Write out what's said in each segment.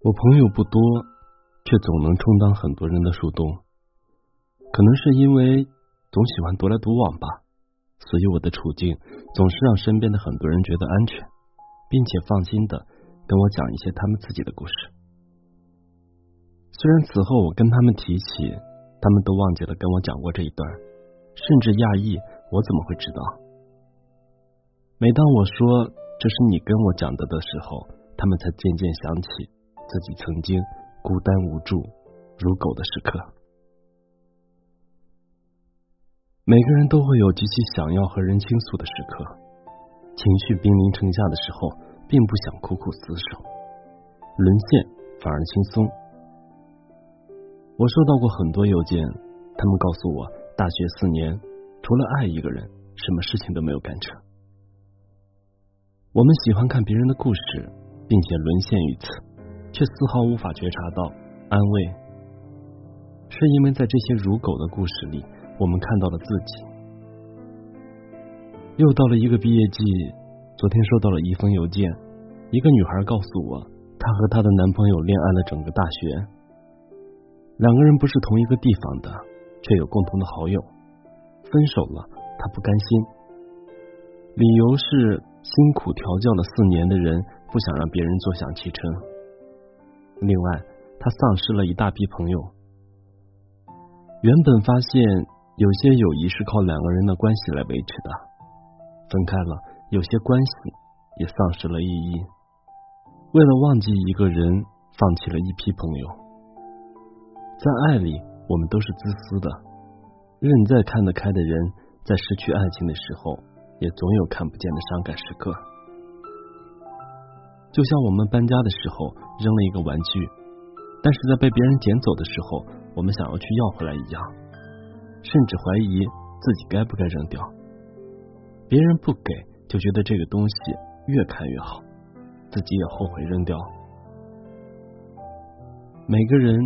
我朋友不多，却总能充当很多人的树洞。可能是因为总喜欢独来独往吧，所以我的处境总是让身边的很多人觉得安全，并且放心的跟我讲一些他们自己的故事。虽然此后我跟他们提起，他们都忘记了跟我讲过这一段，甚至讶异我怎么会知道。每当我说这是你跟我讲的的时候，他们才渐渐想起。自己曾经孤单无助如狗的时刻，每个人都会有极其想要和人倾诉的时刻，情绪兵临城下的时候，并不想苦苦厮守，沦陷反而轻松。我收到过很多邮件，他们告诉我，大学四年除了爱一个人，什么事情都没有干成。我们喜欢看别人的故事，并且沦陷于此。却丝毫无法觉察到安慰，是因为在这些如狗的故事里，我们看到了自己。又到了一个毕业季，昨天收到了一封邮件，一个女孩告诉我，她和她的男朋友恋爱了整个大学，两个人不是同一个地方的，却有共同的好友。分手了，她不甘心，理由是辛苦调教了四年的人，不想让别人坐享其成。另外，他丧失了一大批朋友。原本发现有些友谊是靠两个人的关系来维持的，分开了，有些关系也丧失了意义。为了忘记一个人，放弃了一批朋友。在爱里，我们都是自私的。任再看得开的人，在失去爱情的时候，也总有看不见的伤感时刻。就像我们搬家的时候扔了一个玩具，但是在被别人捡走的时候，我们想要去要回来一样，甚至怀疑自己该不该扔掉。别人不给，就觉得这个东西越看越好，自己也后悔扔掉。每个人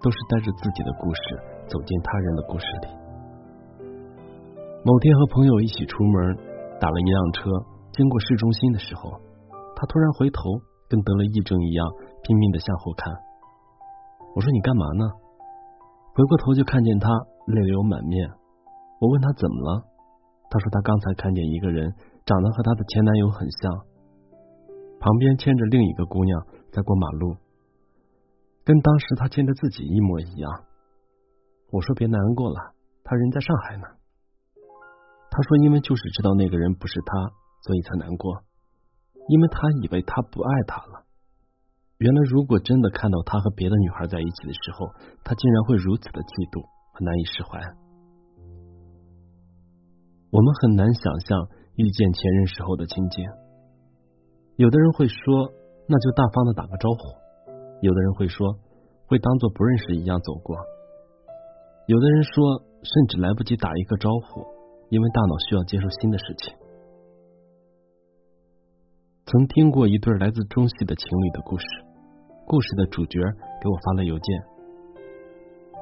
都是带着自己的故事走进他人的故事里。某天和朋友一起出门，打了一辆车，经过市中心的时候。他突然回头，跟得了癔症一样，拼命的向后看。我说：“你干嘛呢？”回过头就看见他泪流满面。我问他怎么了，他说他刚才看见一个人长得和他的前男友很像，旁边牵着另一个姑娘在过马路，跟当时他牵着自己一模一样。我说：“别难过了，他人在上海呢。”他说：“因为就是知道那个人不是他，所以才难过。”因为他以为他不爱他了，原来如果真的看到他和别的女孩在一起的时候，他竟然会如此的嫉妒和难以释怀。我们很难想象遇见前任时候的情景。有的人会说，那就大方的打个招呼；有的人会说，会当做不认识一样走过；有的人说，甚至来不及打一个招呼，因为大脑需要接受新的事情。曾听过一对来自中戏的情侣的故事，故事的主角给我发了邮件。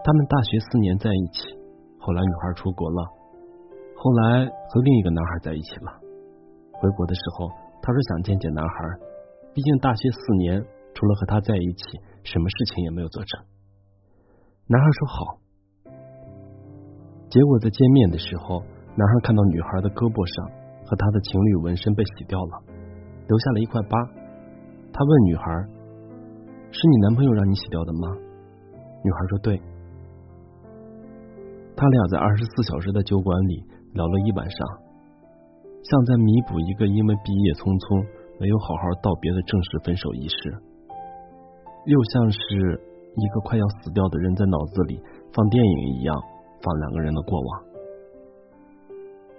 他们大学四年在一起，后来女孩出国了，后来和另一个男孩在一起了。回国的时候，他说想见见男孩，毕竟大学四年除了和他在一起，什么事情也没有做成。男孩说好。结果在见面的时候，男孩看到女孩的胳膊上和他的情侣纹身被洗掉了。留下了一块疤，他问女孩：“是你男朋友让你洗掉的吗？”女孩说：“对。”他俩在二十四小时的酒馆里聊了一晚上，像在弥补一个因为毕业匆匆没有好好道别的正式分手仪式，又像是一个快要死掉的人在脑子里放电影一样放两个人的过往。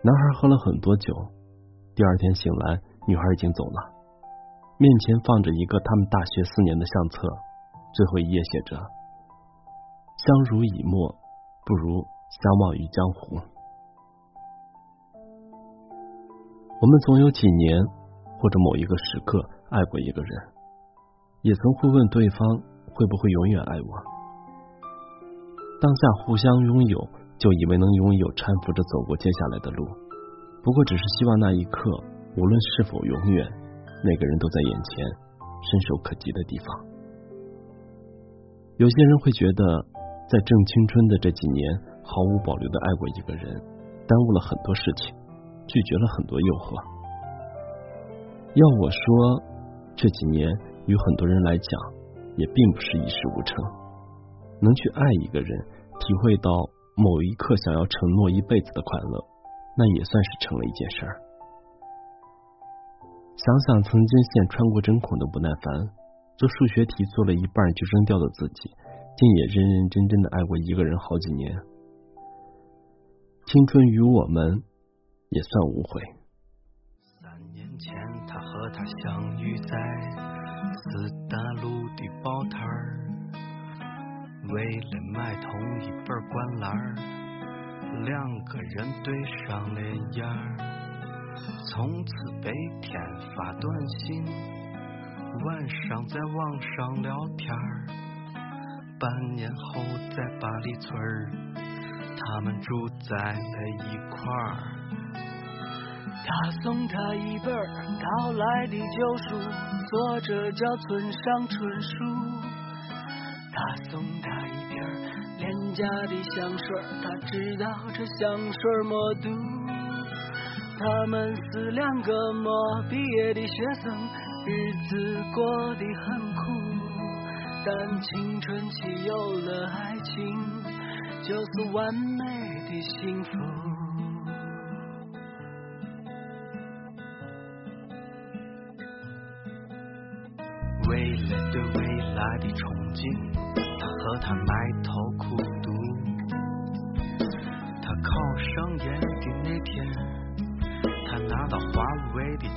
男孩喝了很多酒，第二天醒来。女孩已经走了，面前放着一个他们大学四年的相册，最后一页写着：“相濡以沫，不如相忘于江湖。”我们总有几年或者某一个时刻爱过一个人，也曾会问对方会不会永远爱我。当下互相拥有，就以为能拥有搀扶着走过接下来的路，不过只是希望那一刻。无论是否永远，那个人都在眼前，伸手可及的地方。有些人会觉得，在正青春的这几年，毫无保留的爱过一个人，耽误了很多事情，拒绝了很多诱惑。要我说，这几年与很多人来讲，也并不是一事无成。能去爱一个人，体会到某一刻想要承诺一辈子的快乐，那也算是成了一件事儿。想想曾经线穿过针孔的不耐烦。做数学题做了一半就扔掉的自己，竟也认认真真的爱过一个人好几年。青春与我们也算无悔。三年前，他和她相遇在四大路的报摊儿，为了买同一本灌篮，两个人对上了眼，从此白天发短信。晚上在网上聊天儿，半年后在八里村儿，他们住在了一块儿。他送她一本淘来的旧书，作者叫村上春树。他送她一瓶廉价的香水，他知道这香水没毒。他们是两个没毕业的学生。日子过得很苦，但青春期有了爱情，就是完美的幸福。为了对未来的憧憬，他和她埋头苦读。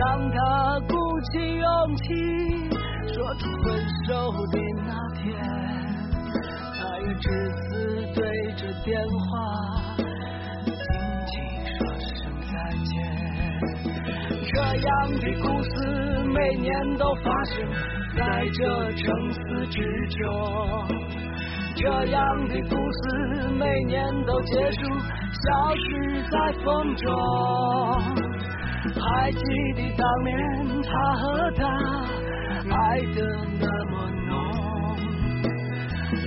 当他鼓起勇气说出分手的那天。只是对着电话轻轻说声再见。这样的故事每年都发生在这城市之中，这样的故事每年都结束，消失在风中。还记得当年他和她爱的那么浓。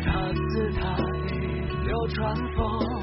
他自他的流川风，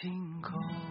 星空。